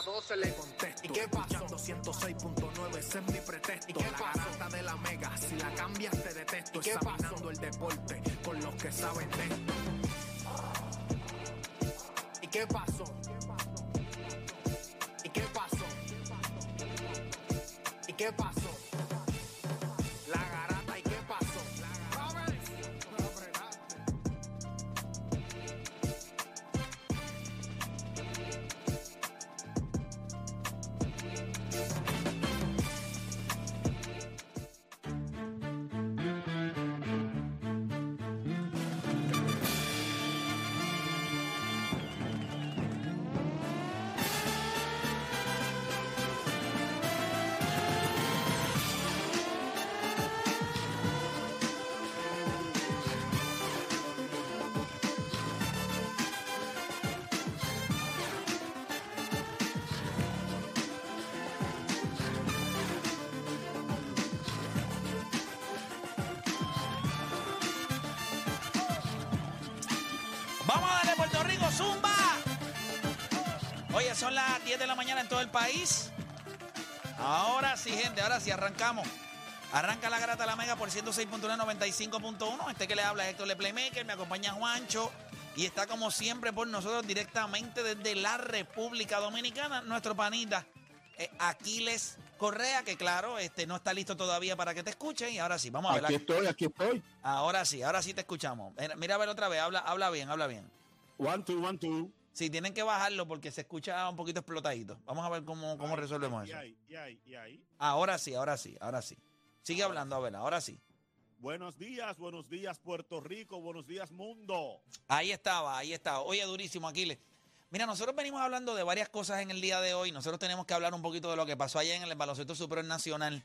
de vieja 12 le contesto, ¿y qué pasó? 106.9, ese es mi pretexto, ¿y qué la garata de la mega, si la cambias te detesto, ¿Y qué examinando el deporte con los que saben de esto. ¿Y qué pasó? ¿Y qué pasó? ¿Y qué pasó? En todo el país. Ahora sí, gente, ahora sí, arrancamos. Arranca la grata la mega por 106.1, 95.1. Este que le habla es Héctor Le Playmaker, me acompaña Juancho. Y está como siempre por nosotros directamente desde la República Dominicana, nuestro panita eh, Aquiles Correa, que claro, este no está listo todavía para que te escuchen. Y ahora sí, vamos a ver. Aquí estoy, aquí estoy. Ahora sí, ahora sí te escuchamos. Mira, mira a ver otra vez, habla, habla bien, habla bien. One, two, one, two. Sí, tienen que bajarlo porque se escucha un poquito explotadito. Vamos a ver cómo, cómo resolvemos eso. ahí, y ahí, y ahí. Ahora sí, ahora sí, ahora sí. Sigue hablando, a ver, ahora sí. Buenos días, buenos días Puerto Rico, buenos días mundo. Ahí estaba, ahí estaba. Oye, durísimo, Aquiles. Mira, nosotros venimos hablando de varias cosas en el día de hoy. Nosotros tenemos que hablar un poquito de lo que pasó ayer en el baloncesto superior nacional.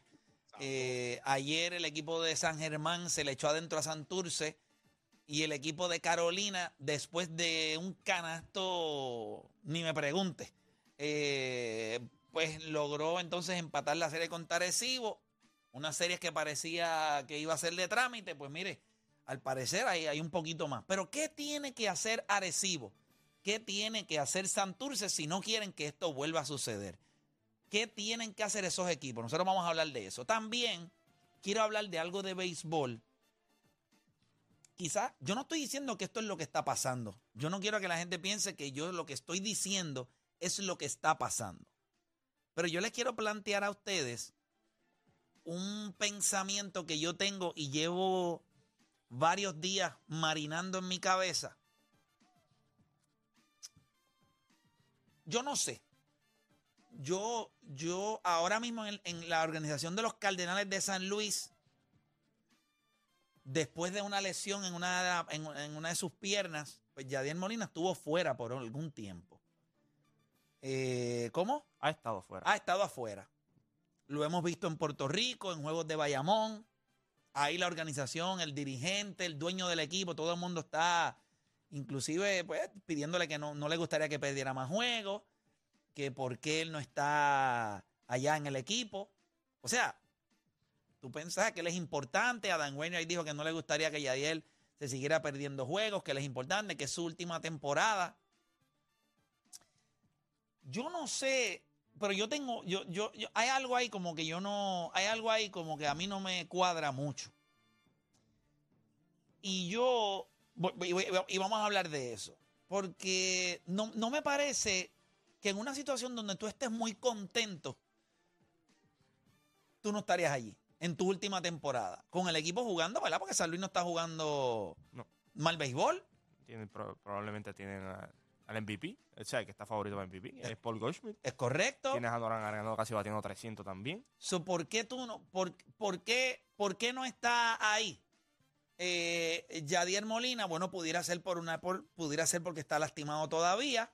Eh, ayer el equipo de San Germán se le echó adentro a Santurce y el equipo de Carolina, después de un canasto, ni me pregunte, eh, pues logró entonces empatar la serie con Arecibo. Una serie que parecía que iba a ser de trámite, pues mire, al parecer hay, hay un poquito más. Pero ¿qué tiene que hacer Arecibo? ¿Qué tiene que hacer Santurce si no quieren que esto vuelva a suceder? ¿Qué tienen que hacer esos equipos? Nosotros vamos a hablar de eso. También quiero hablar de algo de béisbol. Quizás, yo no estoy diciendo que esto es lo que está pasando. Yo no quiero que la gente piense que yo lo que estoy diciendo es lo que está pasando. Pero yo les quiero plantear a ustedes un pensamiento que yo tengo y llevo varios días marinando en mi cabeza. Yo no sé. Yo, yo ahora mismo en, en la organización de los Cardenales de San Luis, después de una lesión en una, en, en una de sus piernas, pues Yadier Molina estuvo fuera por algún tiempo. Eh, ¿Cómo? Ha estado fuera. Ha estado afuera. Lo hemos visto en Puerto Rico, en Juegos de Bayamón. Ahí la organización, el dirigente, el dueño del equipo, todo el mundo está, inclusive, pues, pidiéndole que no, no le gustaría que perdiera más juegos, que por qué él no está allá en el equipo. O sea, tú pensás que él es importante. Adam Wainwright dijo que no le gustaría que Yadiel se siguiera perdiendo juegos, que él es importante, que es su última temporada. Yo no sé, pero yo tengo, yo, yo, yo, hay algo ahí como que yo no, hay algo ahí como que a mí no me cuadra mucho. Y yo, y vamos a hablar de eso, porque no, no me parece que en una situación donde tú estés muy contento, tú no estarías allí en tu última temporada. Con el equipo jugando, ¿verdad? Porque San Luis no está jugando No. mal béisbol. Tienen, pro- probablemente tienen a- al MVP, o sea, el que está favorito para MVP, es Paul Goldschmidt. Es correcto. Tienes a Noran ganando casi batiendo 300 también. So, ¿Por qué tú no, por, por qué, por qué no está ahí? Eh, Yadier Molina, bueno, pudiera ser por una, por, pudiera ser porque está lastimado todavía.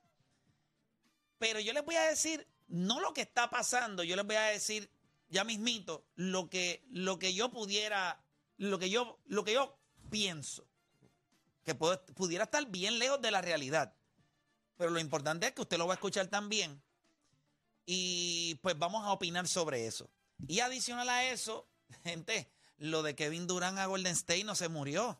Pero yo les voy a decir, no lo que está pasando, yo les voy a decir ya mismito lo que, lo que yo pudiera, lo que yo, lo que yo pienso. Que puedo- pudiera estar bien lejos de la realidad. Pero lo importante es que usted lo va a escuchar también. Y pues vamos a opinar sobre eso. Y adicional a eso, gente, lo de Kevin Durant a Golden State no se murió.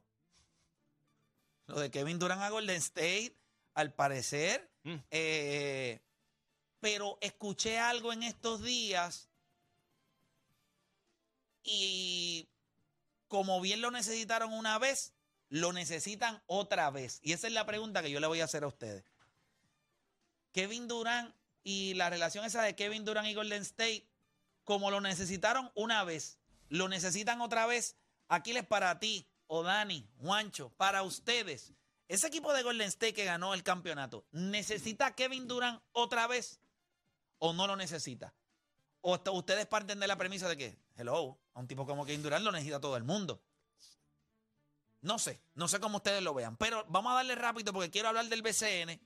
Lo de Kevin Durant a Golden State, al parecer, Mm. eh, pero escuché algo en estos días y como bien lo necesitaron una vez, lo necesitan otra vez. Y esa es la pregunta que yo le voy a hacer a ustedes. Kevin Durant y la relación esa de Kevin Durant y Golden State, como lo necesitaron una vez, lo necesitan otra vez. Aquiles para ti, o Dani, Juancho, para ustedes. Ese equipo de Golden State que ganó el campeonato, ¿necesita Kevin Durant otra vez o no lo necesita? ¿O ustedes parten de la premisa de que, hello, a un tipo como Kevin Durant lo necesita todo el mundo? No sé, no sé cómo ustedes lo vean, pero vamos a darle rápido porque quiero hablar del BCN,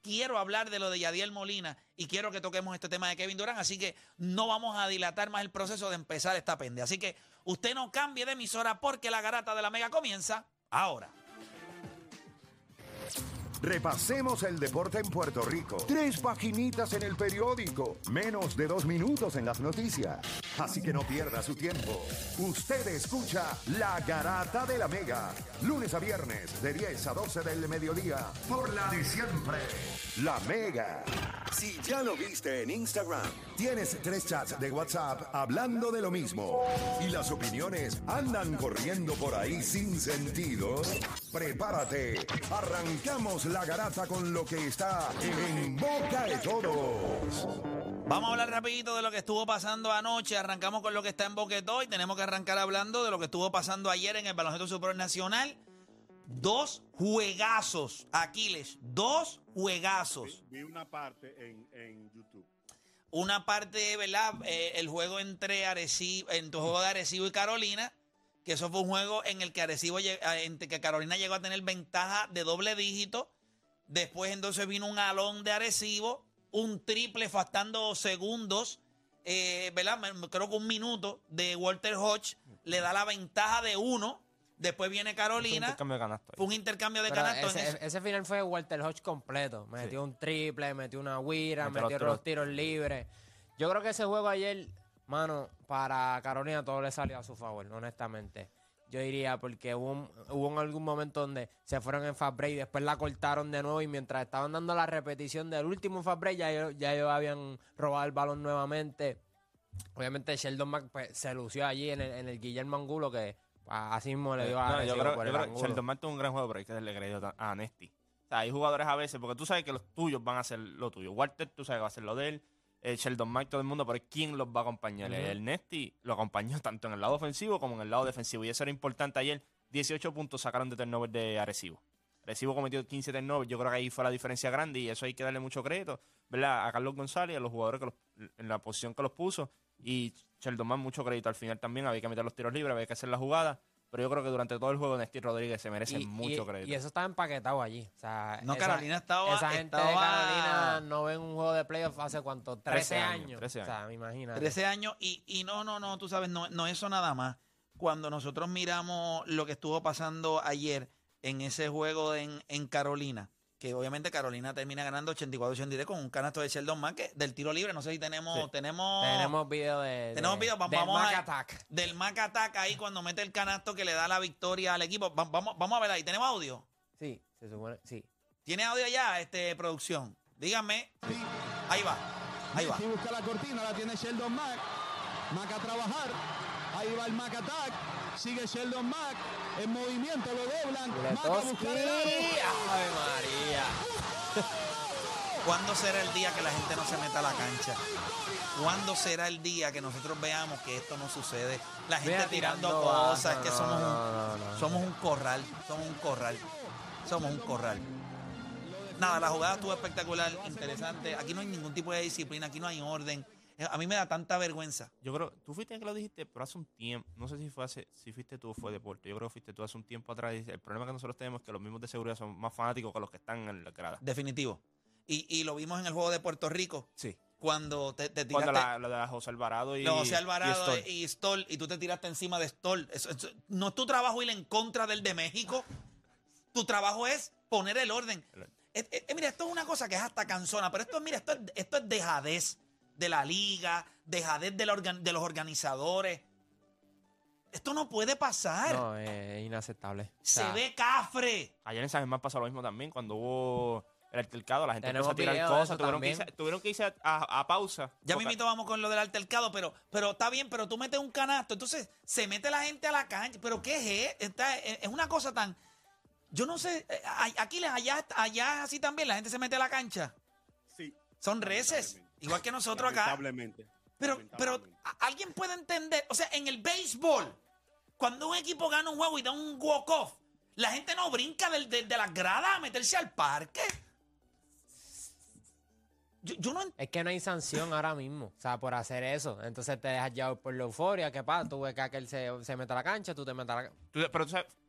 quiero hablar de lo de Yadiel Molina y quiero que toquemos este tema de Kevin Durant, así que no vamos a dilatar más el proceso de empezar esta pende. Así que usted no cambie de emisora porque la garata de la mega comienza ahora. Repasemos el deporte en Puerto Rico. Tres paginitas en el periódico. Menos de dos minutos en las noticias. Así que no pierda su tiempo. Usted escucha La Garata de la Mega. Lunes a viernes de 10 a 12 del mediodía. Por la de siempre. La Mega. Si ya lo viste en Instagram, tienes tres chats de WhatsApp hablando de lo mismo. Y las opiniones andan corriendo por ahí sin sentido. Prepárate. Arrancamos la garata con lo que está en boca de todos. Vamos a hablar rapidito de lo que estuvo pasando anoche. Arrancamos con lo que está en Boquetó y tenemos que arrancar hablando de lo que estuvo pasando ayer en el Baloncesto Superior Nacional. Dos juegazos, Aquiles, dos juegazos. Vi, vi una parte en, en YouTube. Una parte, ¿verdad? Eh, el juego entre Arecibo, en tu juego de Arecibo y Carolina, que eso fue un juego en el que Arecibo, en que Carolina llegó a tener ventaja de doble dígito. Después entonces vino un alón de Arecibo, un triple faltando segundos, eh, ¿verdad? Creo que un minuto de Walter Hodge le da la ventaja de uno. Después viene Carolina. Un de. Fue un intercambio de canastos. en ese, eso. ese final fue Walter Hodge completo. Metió un triple, metió una guira, Metió los tiros libres. Yo creo que ese juego ayer, mano, para Carolina todo le salió a su favor, honestamente. Yo diría porque hubo, un- hubo en algún momento donde se fueron en fast break y después la cortaron de nuevo y mientras estaban dando la repetición del último fast break ya, ellos- ya ellos habían robado el balón nuevamente. Obviamente Sheldon Mack pues, se lució allí en el, en el Guillermo Angulo que así mismo le dio a No, yo creo, por yo el creo. Sheldon Mack tuvo un gran juego, pero hay que darle crédito a Nesti. O sea, hay jugadores a veces, porque tú sabes que los tuyos van a hacer lo tuyo. Walter, tú sabes que va a hacer lo de él. Eh, Sheldon Mack, todo el mundo, pero ¿quién los va a acompañar? El Nesti lo acompañó tanto en el lado ofensivo como en el lado defensivo. Y eso era importante ayer. 18 puntos sacaron de turnover de Arecibo. Arecibo cometió 15 turnovers. Yo creo que ahí fue la diferencia grande y eso hay que darle mucho crédito, ¿verdad? A Carlos González, a los jugadores que los- en la posición que los puso. Y Sheldon Mack, mucho crédito al final también. Había que meter los tiros libres, había que hacer la jugada. Pero yo creo que durante todo el juego Nesti Rodríguez se merece y, mucho y- crédito. y eso estaba empaquetado allí. O sea, No, esa- Carolina estaba- Esa gente estaba- de Carolina no ven un juego de playoff hace cuánto? 13, 13 años, años. 13 O sea, me imagino. 13 años y, y no, no, no, tú sabes, no, no eso nada más. Cuando nosotros miramos lo que estuvo pasando ayer en ese juego en, en Carolina, que obviamente Carolina termina ganando 84-83 con un canasto de Sheldon Mack que- del tiro libre. No sé si tenemos, Sí. tenemos, Tenemos video de. tenemos de- video. Va- del Vamos Mac a- Attack. del Mac Attack ahí cuando mete el canasto que le da la victoria al equipo. Va- vamos, vamos a ver ahí. ¿Tenemos audio? Sí, se supone. Sí. ¿Tiene audio ya, este, producción? Díganme. Ahí va. Ahí va. Busca la cortina, la tiene Sheldon Mack. Mack a trabajar. Ahí va el Mack Attack. Sigue Sheldon Mack. En movimiento lo doblan. Mack a buscar el aro. Ave María. ¿Cuándo será el día que la gente no se meta a la cancha? ¿Cuándo será el día que nosotros veamos que esto no sucede? La gente tirando, tirando cosas, bajas, que no, somos un, no, no, no. somos un corral, somos un corral, somos un corral. Nada, la jugada estuvo espectacular, interesante. Aquí no hay ningún tipo de disciplina, aquí no hay orden. Eh, A mí me da tanta vergüenza. Yo creo, tú fuiste el que lo dijiste, pero hace un tiempo, no sé si fue hace, si fuiste tú o fue deporte, yo creo que fuiste tú hace un tiempo atrás. El problema que nosotros tenemos es que los mismos de seguridad son más fanáticos que los que están en la grada. Definitivo. Y, y lo vimos en el juego de Puerto Rico, Sí. cuando te, te Cuando tiraste... la, la José Alvarado y, José Alvarado y Stoll, y tú te tiraste encima de Stoll. Eso- eso- no es tu trabajo ir en contra del de México. Tu trabajo es poner el orden. El orden. Eh, eh, mira, esto es una cosa que es hasta cansona, pero esto, mira, esto, es- esto es dejadez de la liga, dejadez de, la organ- de los organizadores. Esto no puede pasar. No, es inaceptable. O Se sea, ve cafre. Ayer en San Germán pasó lo mismo también, cuando hubo el altercado, la gente Tenemos empezó a tirar cosas, tuvieron que, irse, tuvieron que irse a, a- a pausa. Ya Porque- mismito vamos con lo del altercado, pero, pero está bien, pero tú metes un canasto, entonces se mete la gente a la cancha. ¿Pero qué es? Está- es es una cosa tan... Yo no sé, eh, aquí les- allá, allá así también, la gente se mete a la cancha. Sí. Son reces. Igual que nosotros acá. Lamentablemente. Pero, pero Lamentablemente. ¿a- alguien puede entender, o sea, en el béisbol, cuando un equipo gana un juego y da un walk-off, la gente no brinca del- de, de las gradas a meterse al parque. Yo, yo no entiendo. Es que no hay sanción ahora mismo, o sea, por hacer eso. Entonces te dejas llevar por la euforia. ¿Qué pasa? Tú ves que aquel se, se mete a la cancha, tú te metes a la cancha. Pero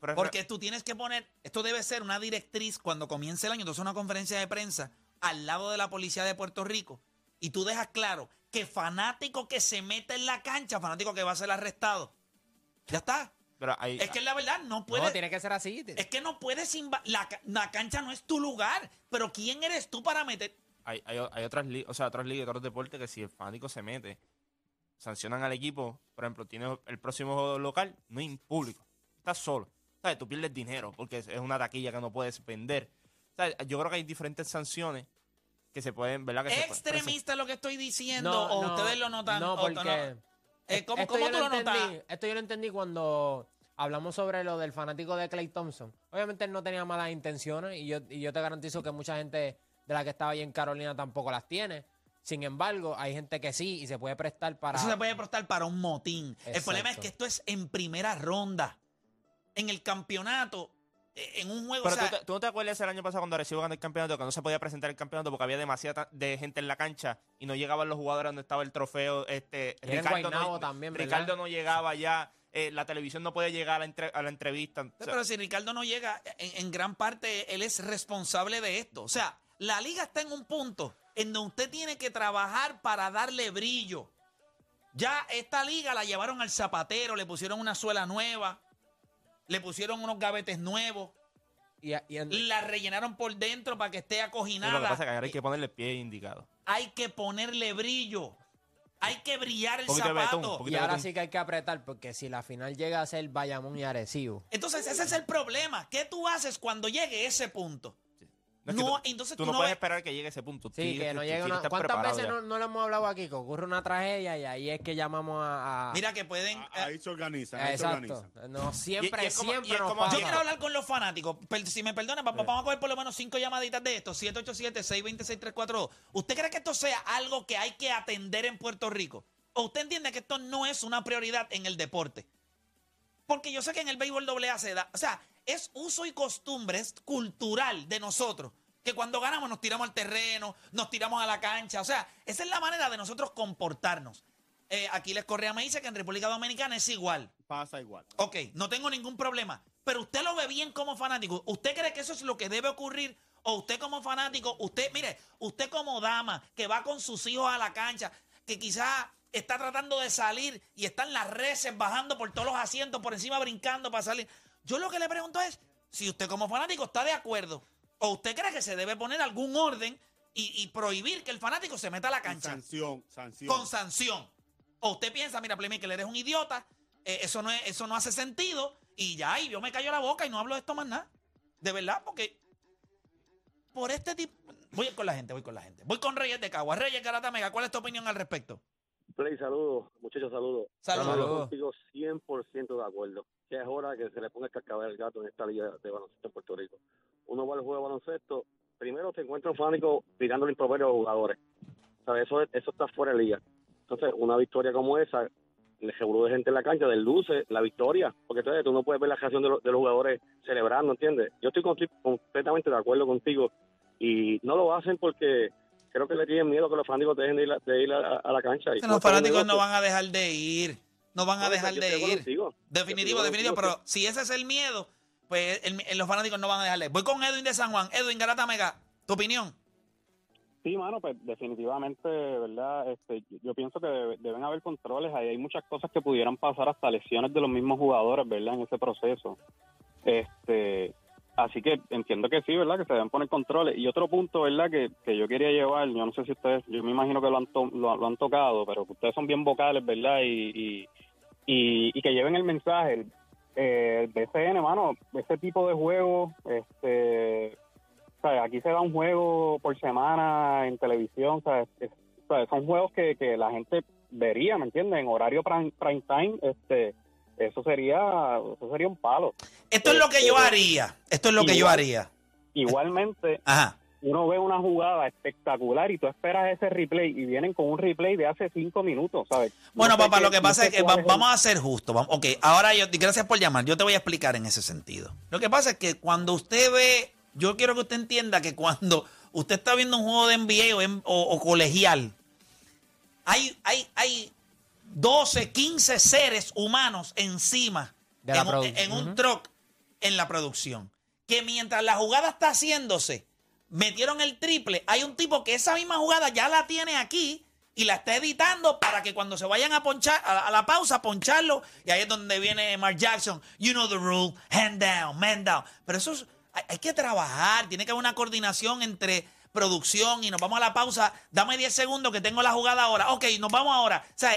pero- Porque tú tienes que poner, esto debe ser una directriz cuando comience el año, entonces una conferencia de prensa al lado de la policía de Puerto Rico y tú dejas claro que fanático que se mete en la cancha, fanático que va a ser arrestado. Ya está. pero hay- Es que la verdad no puede. No, tiene que ser así. Es que no puedes la, la cancha no es tu lugar, pero ¿quién eres tú para meter? hay, hay, hay otras ligas, o sea, otras ligas, otros deportes que si el fanático se mete, sancionan al equipo, por ejemplo, tiene el próximo juego local, no hay público, estás solo. ¿Sabes? Tú pierdes dinero porque es es una taquilla que no puedes vender. ¿Sabes? Yo creo que hay diferentes sanciones que se pueden, ¿verdad? Que se pueden- Extremista lo que estoy diciendo, No, o no, ustedes lo notan. No, o- porque. no. Eh, ¿cómo- tú lo notas? Esto yo lo entendí cuando hablamos sobre lo del fanático de Clay Thompson. Obviamente él no tenía malas intenciones y yo, y yo te garantizo que mucha gente de la que estaba ahí en Carolina tampoco las tiene. Sin embargo, hay gente que sí y se puede prestar para. Eso se puede prestar para un motín. El problema es que esto es en primera ronda. En el campeonato, en un juego. Pero o sea, ¿tú, te- tú no te acuerdas el año pasado cuando Arecibo ganó el campeonato, que no se podía presentar el campeonato porque había demasiada de gente en la cancha y no llegaban los jugadores donde estaba el trofeo. Este, Y Ricardo, no, también. Ricardo no llegaba ya, eh, la televisión no podía llegar a la, entre- a la entrevista. O sea, pero si Ricardo no llega, en, en gran parte él es responsable de esto. O sea, la liga está en un punto en donde usted tiene que trabajar para darle brillo. Ya esta liga la llevaron al zapatero, le pusieron una suela nueva, le pusieron unos gavetes nuevos, Y, la rellenaron por dentro para que esté lo que acoginada. pasa es que ahora hay que ponerle el pie indicado. hay que ponerle brillo. Hay que brillar el Poquito de betún, zapato. poquito y de ahora betún. sí que hay que apretar porque si la final llega a ser Bayamón y Arecibo. Entonces, ese es el problema. ¿Qué tú haces cuando llegue ese punto? No, es que No, tú, entonces tú tú no no puedes ves- esperar que llegue ese punto. Sí, que no tienes una... ¿Cuántas veces no, no lo hemos hablado aquí? Que ocurre una tragedia y ahí es que llamamos a... a- Mira que pueden... Eh, Ahí se organizan, ahí se Exacto. organizan. No, siempre, Y- y es como- siempre y es nos como- pasa. yo quiero hablar con los fanáticos. Si me perdonan, va- vamos a coger por lo menos cinco llamaditas de esto. 787-626-342. ¿Usted cree que esto sea algo que hay que atender en Puerto Rico? ¿O usted entiende que esto no es una prioridad en el deporte? Porque yo sé que en el béisbol doble A se da. O sea, es uso y costumbre, es cultural de nosotros. Que cuando ganamos nos tiramos al terreno, nos tiramos a la cancha. O sea, esa es la manera de nosotros comportarnos. Eh, Aquiles Correa me dice que en República Dominicana es igual. Pasa igual. Ok, no tengo ningún problema. Pero usted lo ve bien como fanático. ¿Usted cree que eso es lo que debe ocurrir? O usted como fanático, usted, mire, usted como dama que va con sus hijos a la cancha, que quizás está tratando de salir y están las reses bajando por todos los asientos, por encima brincando para salir. Yo lo que le pregunto es si usted como fanático está de acuerdo o usted cree que se debe poner algún orden y, y prohibir que el fanático se meta a la cancha Sanción, sanción. con sanción. O usted piensa, mira, Playmaker, eres un idiota, eh, eso, no es, eso no hace sentido, y ya, y yo me callo la boca y no hablo de esto más nada. De verdad, porque por este tipo... Voy con la gente, voy con la gente. Voy con Reyes de Cagua. Reyes Garata Mega, ¿cuál es tu opinión al respecto? Play, saludos, muchachos, saludos. Saludos. Contigo 100% de acuerdo. Que es hora que se le ponga el cascabel al gato en esta liga de baloncesto en Puerto Rico. Uno va al juego de baloncesto primero te encuentras un fanático tirando el improperio a los jugadores. ¿Sabes? Eso, eso está fuera de liga. Entonces, una victoria como esa, le seguro de gente en la cancha, desluce la victoria, porque entonces tú no puedes ver la reacción de, los- de los jugadores celebrando, ¿entiendes? Yo estoy con- completamente de acuerdo contigo y no lo hacen porque creo que le tienen miedo que los fanáticos dejen de ir, a- de ir a, a la cancha. Y los fanáticos no van a dejar de ir. No van a dejar yo de ir. contigo. Definitivo, de definitivo. Pero si ese es el miedo, pues el- el- los fanáticos no van a dejar de ir. Voy con Edwin de San Juan. Edwin Garata Mega, ¿tu opinión? Sí, mano, pues definitivamente, ¿verdad? Este, yo- yo pienso que debe- deben haber controles. Ahí hay muchas cosas que pudieran pasar, hasta lesiones de los mismos jugadores, ¿verdad? En ese proceso. Este, así que entiendo que sí, ¿verdad? Que se deben poner controles. Y otro punto, ¿verdad? Que, que yo quería llevar, yo no sé si ustedes, yo me imagino que lo han, to- lo, lo han tocado, pero ustedes son bien vocales, ¿verdad? Y, y, y, y que lleven el mensaje. El, eh, el BCN, mano, ese tipo de juego, este, ¿sabes? Aquí se da un juego por semana en televisión, ¿sabes? Es- ¿sabes? Son juegos que, que la gente vería, ¿me entiendes? En horario prime, prime time, este, eso sería, eso sería un palo. Esto es lo que yo haría. Esto es lo que yo haría. Igualmente, Ajá. uno ve una jugada espectacular y tú esperas ese replay y vienen con un replay de hace cinco minutos, ¿sabes? Bueno, No papá, lo que no pasa sé es que va- vamos a ser justos. Vamos- Ok, ahora yo, gracias por llamar. Yo te voy a explicar en ese sentido. Lo que pasa es que cuando usted ve, yo quiero que usted entienda que cuando usted está viendo un juego de NBA o, en- o- o colegial, hay, hay, hay 12, 15 seres humanos encima De en, un- truck en la producción. Que mientras la jugada está haciéndose, metieron el triple. Hay un tipo que esa misma jugada ya la tiene aquí y la está editando para que cuando se vayan a ponchar, a la, a la pausa, poncharlo. Y ahí es donde viene Mark Jackson. You know the rule, hand down, man down. Pero eso es- hay, hay que trabajar, tiene que haber una coordinación entre producción y nos vamos a la pausa. Dame 10 segundos que tengo la jugada ahora. Ok, nos vamos ahora. O sea,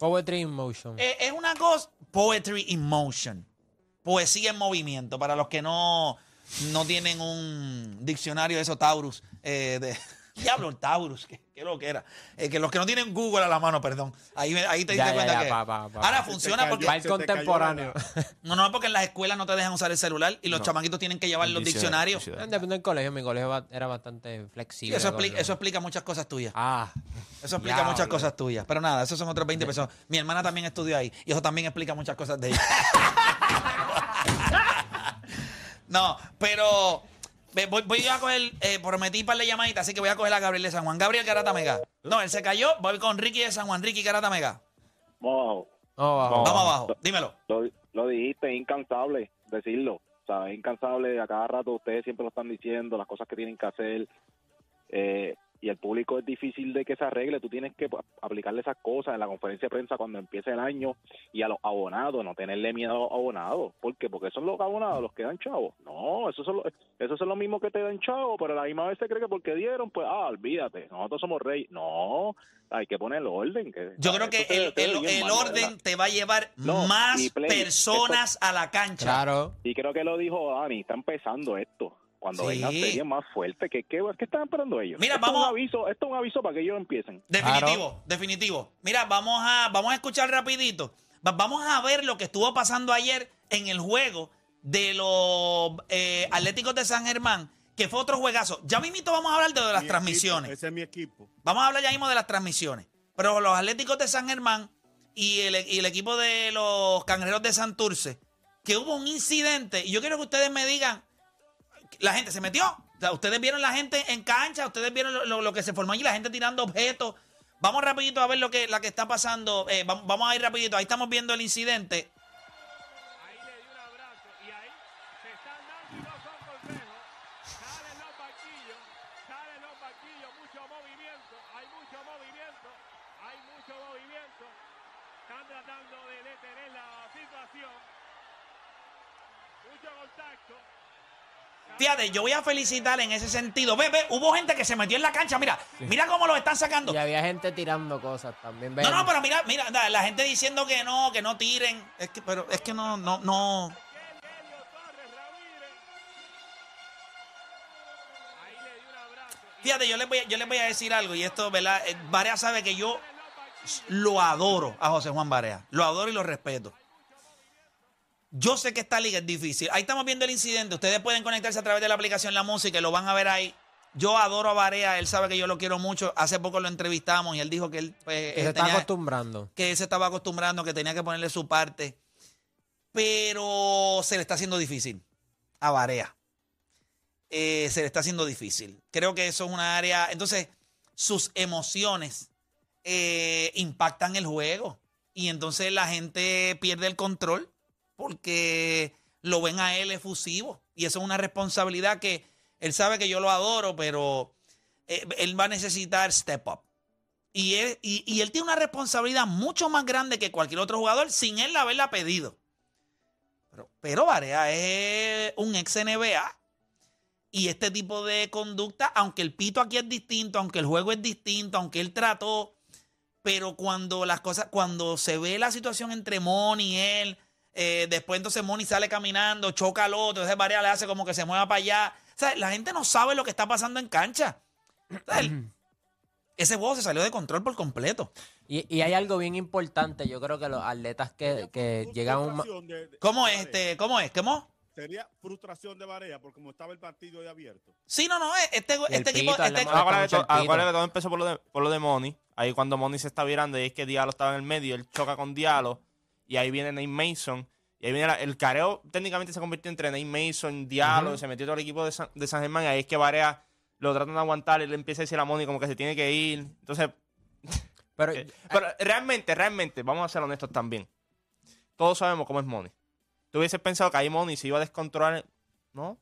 Poetry in motion. eh, es una cosa, poetry in motion, poesía en movimiento, para los que no, no tienen un diccionario de esos Taurus, eh, de, diablo, el Taurus, que, que lo que era, Eh, que los que no tienen Google a la mano, perdón, ahí, ahí te diste ya, cuenta ya, que pa, pa, pa. ahora Se funciona cayó. porque Va el contemporáneo. no, no, porque en las escuelas no te dejan usar el celular y los chamaquitos tienen que llevar los diccionarios. Depende del colegio. Mi colegio era bastante Sí, flexible. eso, explica, eso explica muchas cosas tuyas. Ah. Eso explica muchas cosas tuyas. Pero nada, esos son otros 20 pesos. Mi hermana también estudió ahí. Y eso también explica muchas cosas de ella. no, pero voy, voy a coger, eh, prometí para la llamadita, así que voy a coger a Gabriel de San Juan. Gabriel Garata Mega. No, él se cayó. Voy con Ricky de San Juan. Ricky Garata Mega. Wow. Oh, wow. Vamos abajo. Dímelo. Lo, lo dijiste, es incansable decirlo. O sea, es incansable, a cada rato ustedes siempre lo están diciendo, las cosas que tienen que hacer. Eh, y el público es difícil de que se arregle. Tú tienes que pues, aplicarle esas cosas en la conferencia de prensa cuando empiece el año y a los abonados, no tenerle miedo a los abonados. ¿Por qué? Porque son los abonados los que dan chavos. No, esos son los, esos son los mismos que te dan chavos, pero a la misma vez se cree que porque dieron, pues, ah, olvídate, nosotros somos rey. No, hay que poner el orden. Que, Yo creo que el, el- bien el mal, orden ¿verdad? te va a llevar No, más play, personas a la cancha. Claro. Y creo que lo dijo Dani, está empezando esto. Cuando Sí. venga serie más fuerte, ¿qué, qué, qué están esperando ellos? Mira, esto Es vamos- un aviso, esto es un aviso para que ellos empiecen. Definitivo, definitivo. Mira, vamos a, vamos a escuchar rapidito. Va- Vamos a ver lo que estuvo pasando ayer en el juego de los eh, Atléticos de San Germán, que fue otro juegazo. Ya mismito vamos a hablar de, las Mi transmisiones. equipo, ese es mi equipo. Vamos a hablar ya mismo de las transmisiones. Pero los Atléticos de San Germán y el, y el equipo de los Cangrejeros de Santurce, que hubo un incidente, y yo quiero que ustedes me digan, la gente se metió. Ustedes vieron la gente en cancha, ustedes vieron lo, que se formó allí, la gente tirando objetos. Vamos rapidito a ver lo que, está pasando. Eh, vamos, vamos a ir rapidito. Ahí estamos viendo el incidente. Ahí le dio un abrazo y ahí se están dando no son consejos. Salen los banquillos, salen los banquillos, mucho movimiento, hay mucho movimiento, hay mucho movimiento. Están tratando de detener la situación. Mucho contacto. Fíjate, yo voy a felicitar en ese sentido. Ve, ve, hubo gente que se metió en la cancha. Mira, mira cómo lo están sacando. Y había gente tirando cosas también. No, Ven. no, pero mira, mira, la, gente diciendo que no, que no tiren. Es que, pero es que no, no, no. Fíjate, yo les voy, a- yo les voy a decir algo, y esto, ¿verdad? Eh, Barea sabe que yo lo adoro a José Juan Barea. Lo adoro y lo respeto. Yo sé que esta liga es difícil. Ahí estamos viendo el incidente. Ustedes pueden conectarse a través de la aplicación La Música y lo van a ver ahí. Yo adoro a Barea, él sabe que yo lo quiero mucho. Hace poco lo entrevistamos y él dijo que él pues, Que se está tenía- acostumbrando. que él se estaba acostumbrando, que tenía que ponerle su parte. Pero se le está haciendo difícil a Barea. Eh, se le está haciendo difícil. Creo que eso es una área. Entonces, sus emociones eh, impactan el juego. Y entonces la gente pierde el control porque lo ven a él efusivo. Y eso es una responsabilidad que él sabe que yo lo adoro, pero eh, él va a necesitar step up. Y él, tiene una responsabilidad mucho más grande que cualquier otro jugador sin él haberla pedido. Pero, pero Barea es un ex NBA. Y este tipo de conducta, aunque el pito aquí es distinto, aunque el juego es distinto, aunque él trató, pero cuando las cosas, cuando se ve la situación entre Moni y él, eh, después entonces Moni sale caminando, choca al otro, entonces Barea le hace como que se mueva para allá. O sea, la gente no sabe lo que está pasando en cancha. O sea, el- ese juego se salió de control por completo. Y, y hay algo bien importante. Yo creo que los atletas que, que llegan a un. de- de- ¿Cómo es este? ¿Cómo es? ¿Cómo? Sería frustración de Barea por como estaba el partido de abierto. Sí, no, no, este, Y el este equipo. este- Acuérdate que, todo empezó por lo de, por lo de Money. Ahí cuando Money se está virando y es que Diallo estaba en el medio, él choca con Diallo y ahí viene Nate Mason. Y ahí viene la- el careo, técnicamente se convirtió entre Nate Mason, Diallo, se metió todo el equipo de San, de San Germán y ahí es que Barea lo tratan de aguantar y le empieza a decir a Money como que se tiene que ir. Entonces, Pero eh, pero realmente, realmente, vamos a ser honestos también. Todos sabemos cómo es Money. Tú hubieses pensado que ahí Money se iba a descontrolar. No.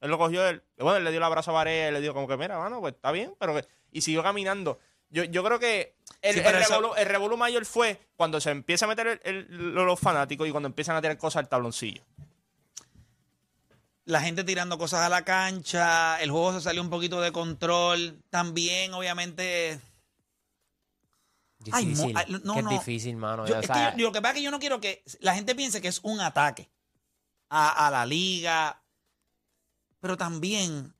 Él lo cogió, él, bueno, él le dio el abrazo a Barea, él le dijo como que, mira, mano, pues está bien, pero que, y siguió caminando. Yo, yo creo que el, Sí, el, pero eso- revolú, el revolú mayor fue cuando se empieza a meter el- el- los fanáticos y cuando empiezan a tirar cosas al tabloncillo. la gente tirando cosas a la cancha, el juego se salió un poquito de control. También, obviamente. Difícil. ay, no, que es difícil, mano. Yo- O es sea, que yo- lo que pasa es que yo no quiero que la gente piense que es un ataque a, a la liga. Pero también.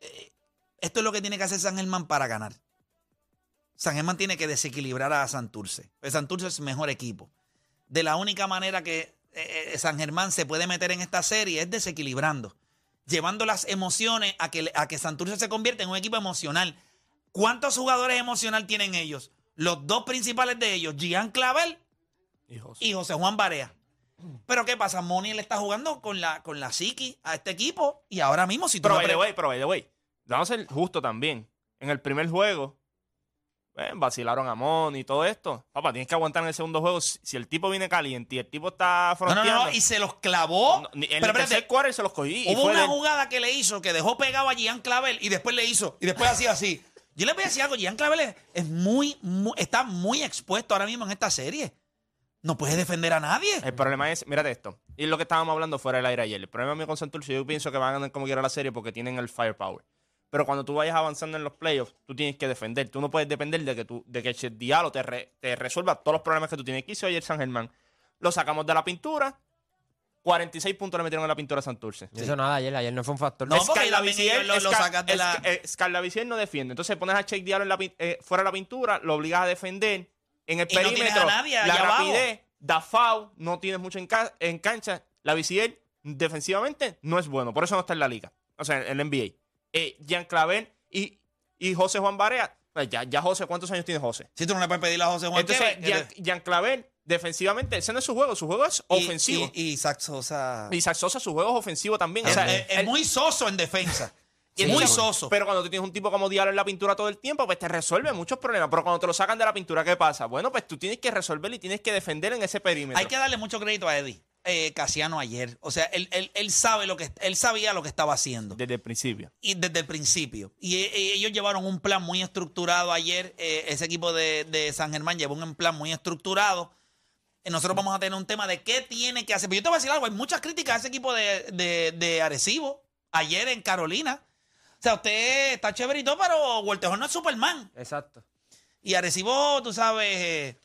eh, esto es lo que tiene que hacer San Germán para ganar. San Germán tiene que desequilibrar a Santurce. Pues Santurce es mejor equipo. De la única manera que eh, eh, San Germán se puede meter en esta serie es desequilibrando. Llevando las emociones a que, a que Santurce se convierta en un equipo emocional. ¿Cuántos jugadores emocional tienen ellos? Los dos principales de ellos, Gian Clavel y José Juan Barea. Pero ¿qué pasa? Moni le está jugando con la, con la psiqui a este equipo y ahora mismo si tú Pero, pre- way, pero, way, vamos a ser justo también. En el primer juego, eh, vacilaron a Mon y todo esto. Papá, tienes que aguantar en el segundo juego. Si, si el tipo viene caliente y el tipo está No, no, fronteando... no, y se los clavó. No, en Pero el tercer se los cogí. y Hubo fue una jugada que le hizo que dejó pegado a Gian Clavel y después le hizo y después hacía así. Yo le voy a decir algo, Gian Clavel es, es muy, muy- está muy expuesto ahora mismo en esta serie. No puede defender a nadie. El problema es, mírate esto. Y es lo que estábamos hablando fuera del aire ayer. El problema mío con Santurce, yo pienso que van a ganar como quiera la serie porque tienen el firepower. Pero cuando tú vayas avanzando en los playoffs, tú tienes que defender. Tú no puedes depender de que, tú, de que el diálogo te, re- te resuelva todos los problemas que tú tienes. ¿Qué hizo ayer San Germán? Lo sacamos de la pintura. 46 puntos le metieron en la pintura a Santurce. Eso nada, ayer, ayer no fue un factor. No, porque Visier- ellos lo- sacas de la- no defiende. Entonces pones a Cheik Diallo en la eh, fuera de la pintura, lo obligas a defender. En el Y no tienes perímetro, a nadie la rapidez, da foul, no tienes mucho en, ca- en cancha. La Visier defensivamente no es bueno. Por eso no está en la liga. O sea, en el NBA. Eh, Jean Claver y, y José Juan Barea. pues ya, ya José, ¿cuántos años tiene José? Si tú no le puedes pedir a José Juan Entonces, que- Jean, Jean Claver, defensivamente, ese no es su juego. Su juego es y- ofensivo. Y, y Isaac Sosa. Y Isaac Sosa, su juego es ofensivo también. O es, sea, es- muy soso en defensa. y muy soso. Pero cuando tú tienes un tipo como Diallo en la pintura todo el tiempo, pues te resuelve muchos problemas. Pero cuando te lo sacan de la pintura, ¿qué pasa? Bueno, pues tú tienes que resolver y tienes que defender en ese perímetro. Hay que darle mucho crédito a Eddie eh, Casiano ayer. O sea, él, él- él sabe lo que él sabía lo que estaba haciendo. Desde el principio. y desde el principio. Y eh, eh, ellos llevaron un plan muy estructurado ayer. eh, ese equipo de, de San Germán llevó un plan muy estructurado. Eh, nosotros vamos a tener un tema de qué tiene que hacer. Pero yo te voy a decir algo: hay muchas críticas a ese equipo de, de, de Arecibo ayer en Carolina. O sea, usted está chéverito, pero Voltejón no es Superman. Exacto. Y Arecibo, tú sabes, eh,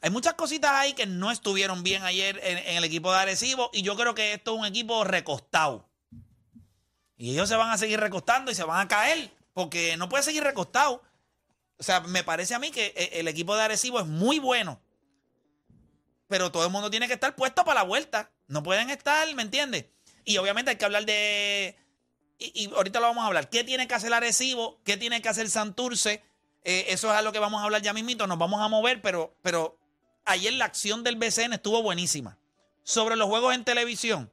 hay muchas cositas ahí que no estuvieron bien ayer en, el equipo de Arecibo. Y yo creo que esto es un equipo recostado. Y ellos se van a seguir recostando y se van a caer. Porque no puede seguir recostado. O sea, me parece a mí que eh, el equipo de Arecibo es muy bueno. Pero todo el mundo tiene que estar puesto para la vuelta. No pueden estar, ¿me entiendes? Y obviamente hay que hablar de, y, y ahorita lo vamos a hablar. ¿Qué tiene que hacer Arecibo? ¿Qué tiene que hacer Santurce? Eh, eso es a lo que vamos a hablar ya mismito. Nos vamos a mover, pero, pero ayer la acción del BCN estuvo buenísima. Sobre los juegos en televisión.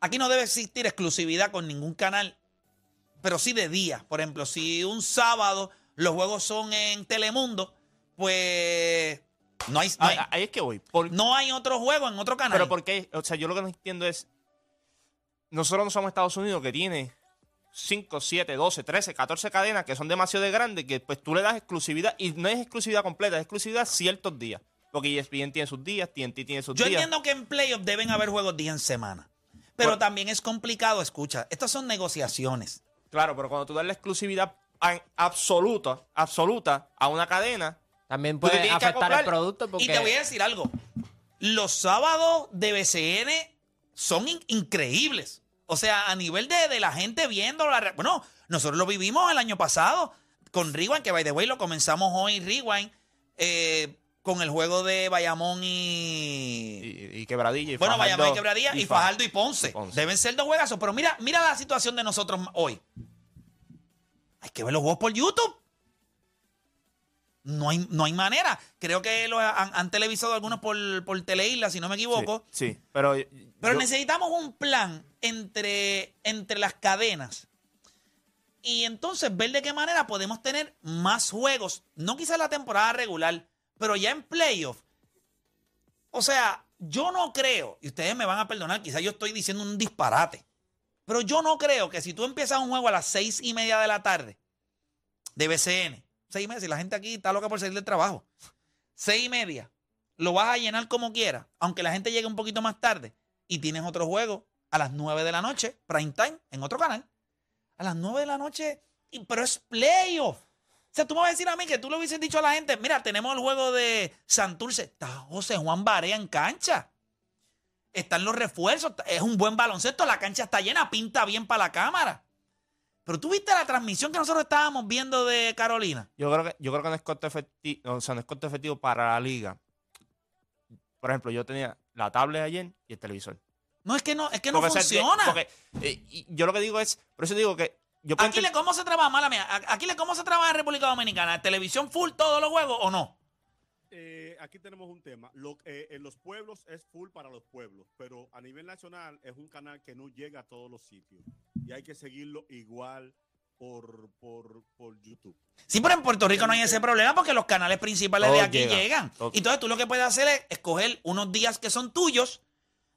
Aquí no debe existir exclusividad con ningún canal, pero sí de día. Por ejemplo, si un sábado los juegos son en Telemundo, pues no hay, no hay, Ah, Ahí es que voy. Por- no hay otro juego en otro canal. Pero porque, o sea, yo lo que no entiendo es, nosotros no somos Estados Unidos que tiene 5, 7, 12, 13, 14 cadenas que son demasiado de grandes que pues tú le das exclusividad y no es exclusividad completa, es exclusividad ciertos días. Porque ESPN tiene sus días, TNT tiene sus Yo días. entiendo que en playoff deben haber juegos día en semana. Pero Bueno. también es complicado, escucha, estas son negociaciones. Claro, pero cuando tú das la exclusividad absoluta, absoluta a una cadena, También puede afectar el producto porque Y te voy a decir algo. Los sábados de BCN son in- increíbles. O sea, a nivel de, de la gente viendo la Bueno, nosotros lo vivimos el año pasado con Rewind, que by the way lo comenzamos hoy Rewind, eh, con el juego de Bayamón y. y, y Quebradilla y bueno, Fajardo Bayamón y Quebradía y, Fa- Fajardo y Ponce. y Ponce. Deben ser dos juegazos. Pero mira, mira la situación de nosotros hoy. Hay que ver los juegos por YouTube. No hay, no hay manera. Creo que lo han, han televisado algunos por, por Teleisla, si no me equivoco. Sí, sí, pero... Pero yo- necesitamos un plan entre, entre las cadenas. Y entonces ver de qué manera podemos tener más juegos. No quizás la temporada regular, pero ya en playoff. O sea, yo no creo, y ustedes me van a perdonar, quizás yo estoy diciendo un disparate. Pero yo no creo que si tú empiezas un juego a las seis y media de la tarde de BCN, seis y la gente aquí está loca por salir del trabajo, seis y media, lo vas a llenar como quieras, aunque la gente llegue un poquito más tarde y tienes otro juego a las 9 de la noche, prime time, en otro canal. A las 9 de la noche, y- pero es playoff. O sea, tú me vas a decir a mí que tú le hubieses dicho a la gente, mira, tenemos el juego de Santurce, está José Juan Barea en cancha. Están los refuerzos, es un buen baloncesto, la cancha está llena, pinta bien para la cámara. Pero tú viste la transmisión que nosotros estábamos viendo de Carolina. Yo creo que, yo creo que no es costo efectivo, o sea, no es costo efectivo para la liga. Por ejemplo, yo tenía la tablet ayer y el televisor. No, es que no, es que no Porque, funciona. porque, eh, yo lo que digo es, por eso digo que yo Aquí le cómo se trabaja, mala mía. Aquí le cómo se trabaja en República Dominicana. ¿Televisión full todos los juegos o no? Eh, aquí tenemos un tema. Lo, eh, en los pueblos es full para los pueblos, pero a nivel nacional es un canal que no llega a todos los sitios. Y hay que seguirlo igual por, por, por YouTube. Sí, pero en Puerto Rico no hay ese problema porque los canales principales de aquí llega, llegan. Y entonces tú lo que puedes hacer es escoger unos días que son tuyos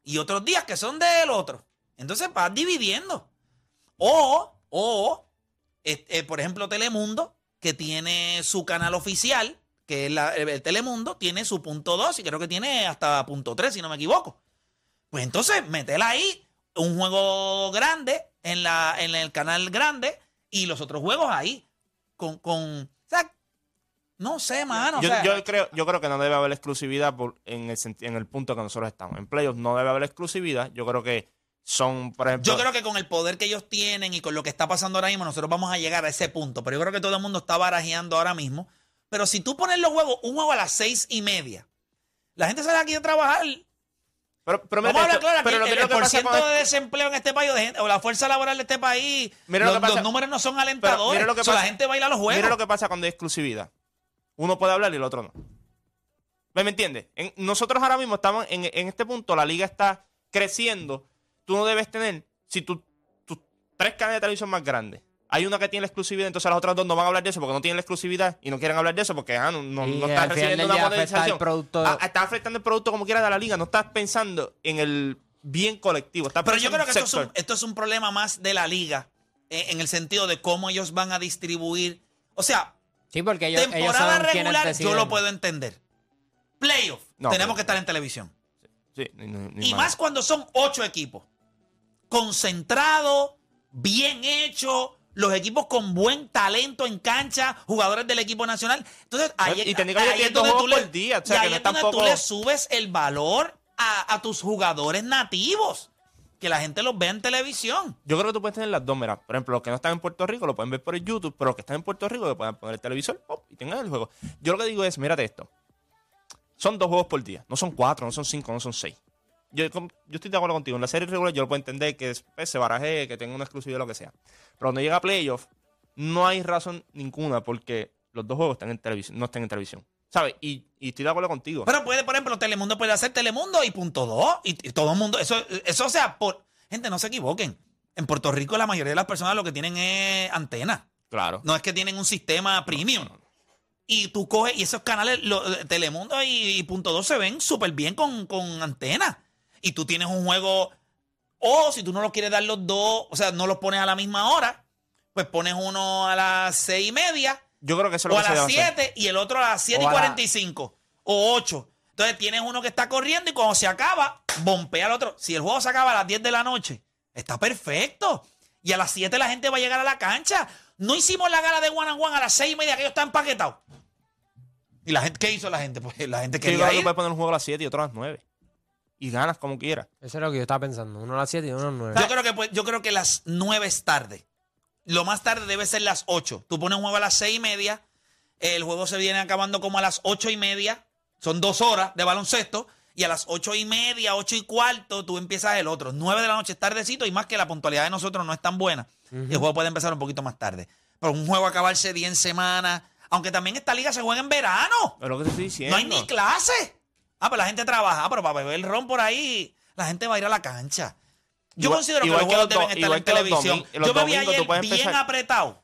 y otros días que son del otro. Entonces vas dividiendo. O, o, este, por ejemplo, Telemundo, que tiene su canal oficial, que la- el Telemundo, tiene su punto 2 y creo que tiene hasta punto 3, si no me equivoco. Pues entonces, metela ahí un juego grande en, la, en el canal grande y los otros juegos ahí. Con, con o sea, no sé, mano. o yo, sea, yo creo, yo creo que no debe haber exclusividad por- en, el, en el punto que nosotros estamos. En playoffs no debe haber exclusividad. Yo creo que son, por ejemplo. yo creo que con el poder que ellos tienen y con lo que está pasando ahora mismo, nosotros vamos a llegar a ese punto. Pero yo creo que todo el mundo está barajeando ahora mismo. Pero si tú pones los juegos, un juego a las seis y media, la gente sale aquí a trabajar. pero, pero Vamos a hablar claro, pero lo el, que- el porciento con de desempleo en este país o, de gente- o la fuerza laboral de este país, Mira lo los, que pasa- los números no son alentadores. mira lo que O sea, la gente baila los juegos. Mira lo que pasa cuando hay exclusividad. Uno puede hablar y el otro no. ¿Me me entiendes? En- nosotros ahora mismo estamos en, en este punto, la liga está creciendo. Tú no debes tener, si tú, tus tres canales de televisión más grandes, hay una que tiene la exclusividad, entonces las otras dos no van a hablar de eso porque no tienen la exclusividad y no quieren hablar de eso porque ah, no, no, no final recibiendo una monetización. producto. Ah, estás afectando el producto como quiera de la liga, no estás pensando en el bien colectivo. Estás Pero yo creo que esto es, un, sector. esto es un problema más de la liga, eh, en el sentido de cómo ellos van a distribuir. O sea, Sí, porque ellos, temporada regular yo lo puedo entender. Playoff, No, tenemos pero- que estar en televisión. Sí, ni- ni- ni Y manera. más cuando son ocho equipos. Concentrado, bien hecho, los equipos con buen talento en cancha, jugadores del equipo nacional. Entonces, ahí, Y es donde tú le, día, o sea, que no es tú le subes el valor a, a tus jugadores nativos. Que la gente los vea en televisión. Yo creo que tú puedes tener las dos, mira. Por ejemplo, los que no están en Puerto Rico lo pueden ver por el YouTube, pero los que están en Puerto Rico que pueden poner el televisor y tengan el juego. Yo lo que digo es, mírate esto. Son dos juegos por día. No son cuatro, no son cinco, no son seis. Yo, yo estoy de acuerdo contigo. En la serie regular yo lo puedo entender que después se baraje, que tenga una exclusividad o lo que sea. Pero cuando llega a playoff, no hay razón ninguna porque los dos juegos están en televisión, no están en televisión. ¿Sabes? Y, y estoy de acuerdo contigo. Pero puede, por ejemplo, Telemundo puede hacer Telemundo y punto dos. Y, y todo el mundo, eso, eso o sea, por, gente, no se equivoquen. En Puerto Rico la mayoría de las personas lo que tienen es antena. claro. No es que tienen un sistema premium. Y tú coges, y esos canales, lo- Telemundo y, y Punto 2 se ven súper bien con, con antena. Y tú tienes un juego, o si tú no los quieres dar los dos, o sea, no los pones a la misma hora, pues pones uno a las seis y media, Yo creo que eso es o lo a que se las. 7 y el otro a las 7 y O a la- 45, o 8. Entonces tienes uno que está corriendo y cuando se acaba, bompea al otro. Si el juego se acaba a las 10 de la noche, está perfecto. Y a las 7 la gente va a llegar a la cancha. No hicimos la gala de one and one a las 6 y media que ellos están empaquetados. ¿Y la gente qué hizo la gente? Pues la gente Sí, yo creo que poner un juego a las 7 y otro a las 9. Y ganas como quieras. Eso es lo que yo estaba pensando. Uno a las 7 y uno a las 9. Yo creo que pues, yo creo que las 9 es tarde. Lo más tarde debe ser las 8. Tú pones un juego a las 6 y media. El juego se viene acabando como a las 8 y media. Son dos horas de baloncesto. Y a las 8 y media, 8 y cuarto, tú empiezas el otro. 9 de la noche es tardecito. Y más que la puntualidad de nosotros no es tan buena. El juego puede empezar un poquito más tarde. Pero un juego acabarse 10 en semana. Aunque también esta liga se juega en verano. Es lo que te estoy diciendo. No hay ni clase. Ah, pero la gente trabaja, Ah, pero para beber ron por ahí, la gente va a ir a la cancha. Yo Igual- considero que los que los deben estar en televisión. Yo me vi ayer bien empezar- apretado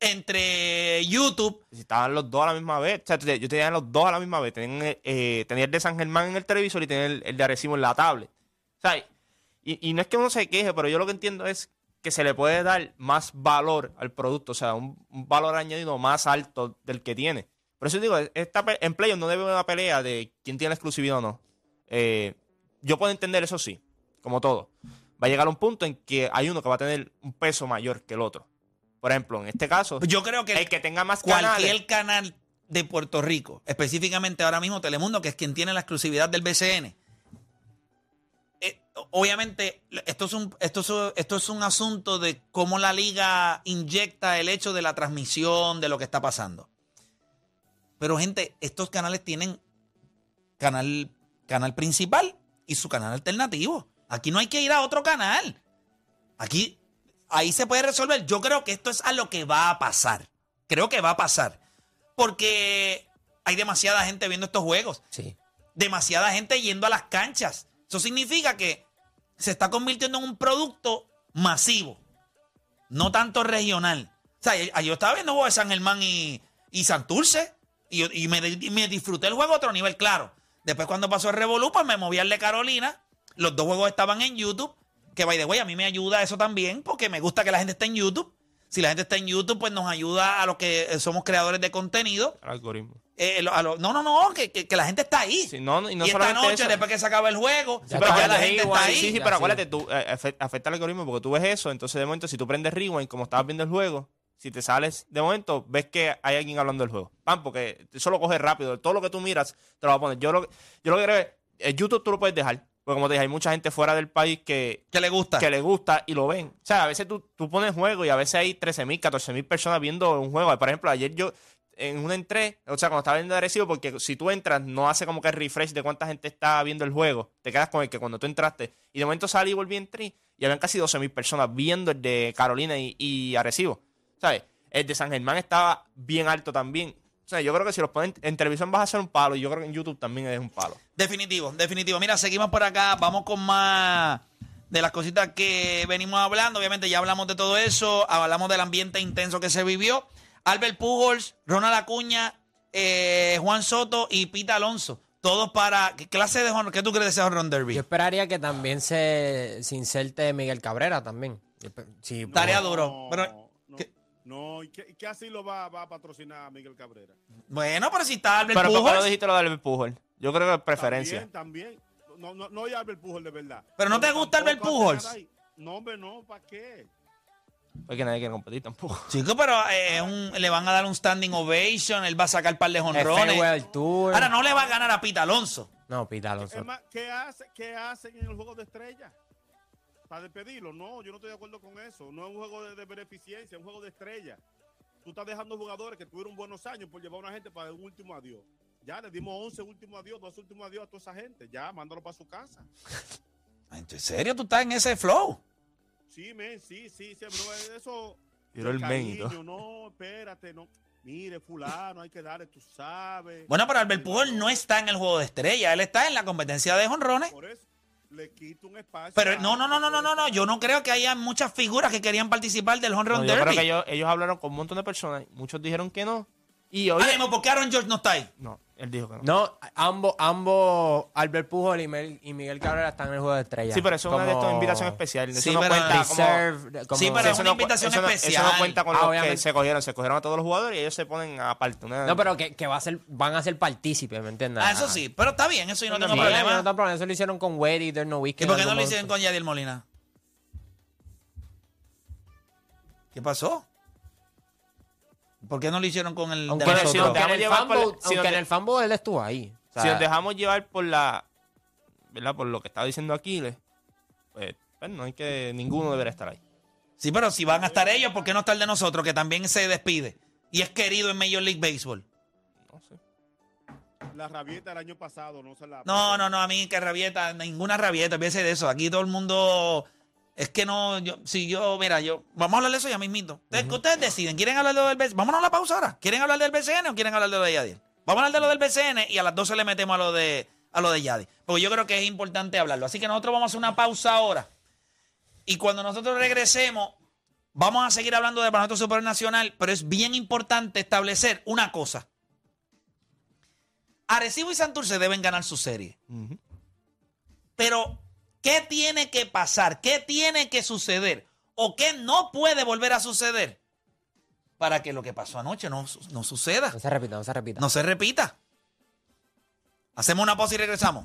entre YouTube. Si estaban los dos a la misma vez. O sea, te- yo tenía los dos a la misma vez. Tenía, eh, tenía el de San Germán en el televisor y tenía el, el de Arecibo en la tablet. O sea, y, y no es que uno se queje, pero yo lo que entiendo es que se le puede dar más valor al producto. O sea, un, un valor añadido más alto del que tiene. Por eso digo, esta, en Playoff no debe haber una pelea de quién tiene la exclusividad o no. Eh, yo puedo entender eso sí, como todo. Va a llegar un punto en que hay uno que va a tener un peso mayor que el otro. Por ejemplo, en este caso, Yo creo que el que tenga más cualquier canales. canal de Puerto Rico, específicamente ahora mismo Telemundo, que es quien tiene la exclusividad del BCN. eh, obviamente, esto es, un, esto, es, esto es un asunto de cómo la liga inyecta el hecho de la transmisión, de lo que está pasando. Pero, gente, estos canales tienen canal, canal principal y su canal alternativo. Aquí no hay que ir a otro canal. Aquí, ahí se puede resolver. Yo creo que esto es a lo que va a pasar. Creo que va a pasar. Porque hay demasiada gente viendo estos juegos. Sí. Demasiada gente yendo a las canchas. Eso significa que se está convirtiendo en un producto masivo. No tanto regional. O sea, yo- estaba viendo juegos de San Germán y, y Santurce. Y, y me, disfruté el juego a otro nivel, claro. Después cuando pasó el Revolú, pues me moví al de Carolina. Los dos juegos estaban en YouTube. Que, by the way, a mí me ayuda eso también porque me gusta que la gente esté en YouTube. Si la gente está en YouTube, pues nos ayuda a los que eh, somos creadores de contenido. El algoritmo. Eh, a lo- no, no, no, que, que- que la gente está ahí. Sí, no, no, y no y esta noche, eso. después que se acaba el juego, pues está ya la el gente rewind, está ahí. Sí, sí, pero sí. acuérdate, tú, eh, afe- afecta al algoritmo porque tú ves eso, entonces de momento si tú prendes rewind, como estabas viendo el juego, si te sales de momento, ves que hay alguien hablando del juego. Pam, porque eso lo coges rápido. Todo lo que tú miras te lo va a poner. Yo lo, yo lo que creo es, YouTube tú lo puedes dejar. Porque como te dije, hay mucha gente fuera del país que, Que le gusta. que le gusta y lo ven. O sea, a veces tú, tú pones juego y a veces hay 13.000, 14.000 personas viendo un juego. Por ejemplo, ayer yo en una entré, o sea, cuando estaba viendo agresivo, porque si tú entras, no hace como que el refresh de cuánta gente está viendo el juego. Te quedas con el que cuando tú entraste. Y de momento salí y volví a entrar y habían casi 12.000 personas viendo el de Carolina y, y Arecibo. ¿Sabes? El de San Germán estaba bien alto también. O sea, yo creo que si los ponen en televisión vas a hacer un palo y yo creo que en YouTube también es un palo. Definitivo, definitivo. Mira, seguimos por acá. Vamos con más de las cositas que venimos hablando. Obviamente ya hablamos de todo eso. Hablamos del ambiente intenso que se vivió. Albert Pujols, Ronald Acuña, eh, Juan Soto y Pita Alonso. Todos para... ¿Qué clase de honor? ¿Qué tú crees de ese honor derby? Yo esperaría que también se, se inserte Miguel Cabrera también. Tarea No, duro. Pero, no, ¿qué? ¿y qué, qué así lo va, va a patrocinar Miguel Cabrera? bueno, pero si está Albert Pero ¿por qué no Pujols. dijiste lo de Albert Pujol? Yo creo que es preferencia. También, también. No, no, no hay Albert Pujol de verdad. ¿Pero no te gusta Albert ahí. No, hombre, no, ¿para qué? Porque nadie quiere competir tampoco. Chico, pero eh, un- le van a dar un standing ovation. Él va a sacar par de Tour. Ahora no le va a ganar a Pita Alonso. No, Pita Alonso. ¿qué, hace, ¿Qué hacen en el juego de estrellas? Para despedirlo. No, yo no estoy de acuerdo con eso. No es un juego de, de beneficencia, es un juego de estrellas. Tú estás dejando jugadores que tuvieron buenos años por llevar a una gente para un último adiós. Ya le dimos 11 últimos adiós, dos últimos adiós a toda esa gente. Ya, mándalo para su casa. ¿En serio tú estás en ese flow? Sí, men, sí, sí, sí, pero eso. Tiró el cariño, no, espérate, no. Mire, fulano, hay que darle, tú sabes. Bueno, pero Albert Pujol no está en el juego de estrella, él está en la competencia de jonrones. Por eso le quito un espacio. Pero no, no, no, no, no, no, no, yo no creo que haya muchas figuras que querían participar del home No, run yo creo derby. que ellos, ellos hablaron con un montón de personas. Muchos dijeron que no. Y oye, ¿por qué Aaron George no está ahí? no, él dijo que no. No, ambos, ambos, Albert Pujol y Miguel, y Miguel Cabrera están en el juego de estrellas. Sí, pero eso es una de Como estas invitaciones especiales. Eso Sí, no pero- cuenta como... reserve, como- Sí, pero es eso una no invitación eso no- especial. Eso no cuenta con Ah, los que obviamente. se cogieron. Se cogieron a todos los jugadores y ellos se ponen aparte. una- No, pero que, que va a ser, van a ser partícipes, ¿me entiendes? Ah, eso sí, pero está bien, eso yo no tengo Sí, problema. no tengo problema. Eso lo hicieron con Wade y Dirk Nowitzki. ¿Y por qué no lo hicieron con Yadiel Molina? ¿Qué pasó? ¿Por qué no lo hicieron con el Aunque, de en el- si nos aunque en dejamos el si nos fanboat él estuvo ahí. O sea, si nos dejamos llevar por la... ¿Verdad? Por lo que estaba diciendo Aquiles, pues, pues no hay que... Ninguno debería estar ahí. Sí, pero si van a estar ellos, ¿por qué no está el de nosotros, que también se despide? Y es querido en Major League Baseball. No sé. La rabieta del año pasado, no se la. No, no, no, a mí que rabieta, ninguna rabieta, piense de eso. Aquí todo el mundo. Es que no, yo, si yo, mira, yo, vamos a hablar de eso ya mismito. Ustedes, ustedes deciden, ¿quieren hablar de lo del BCN? Vámonos a la pausa ahora. ¿Quieren hablar del BCN o quieren hablar de lo de Yadiel? Vamos a hablar de lo del BCN y a las 12 le metemos a lo de, a lo de Yadi. Porque yo creo que es importante hablarlo. Así que nosotros vamos a hacer una pausa ahora. Y cuando nosotros regresemos, vamos a seguir hablando del Baloncesto Superior Nacional, pero es bien importante establecer una cosa. Arecibo y Santurce deben ganar su serie. Pero, ¿qué tiene que pasar? ¿Qué tiene que suceder? ¿O qué no puede volver a suceder? Para que lo que pasó anoche no, no suceda, No se repita, no se repita. no se repita. Hacemos una pausa y regresamos.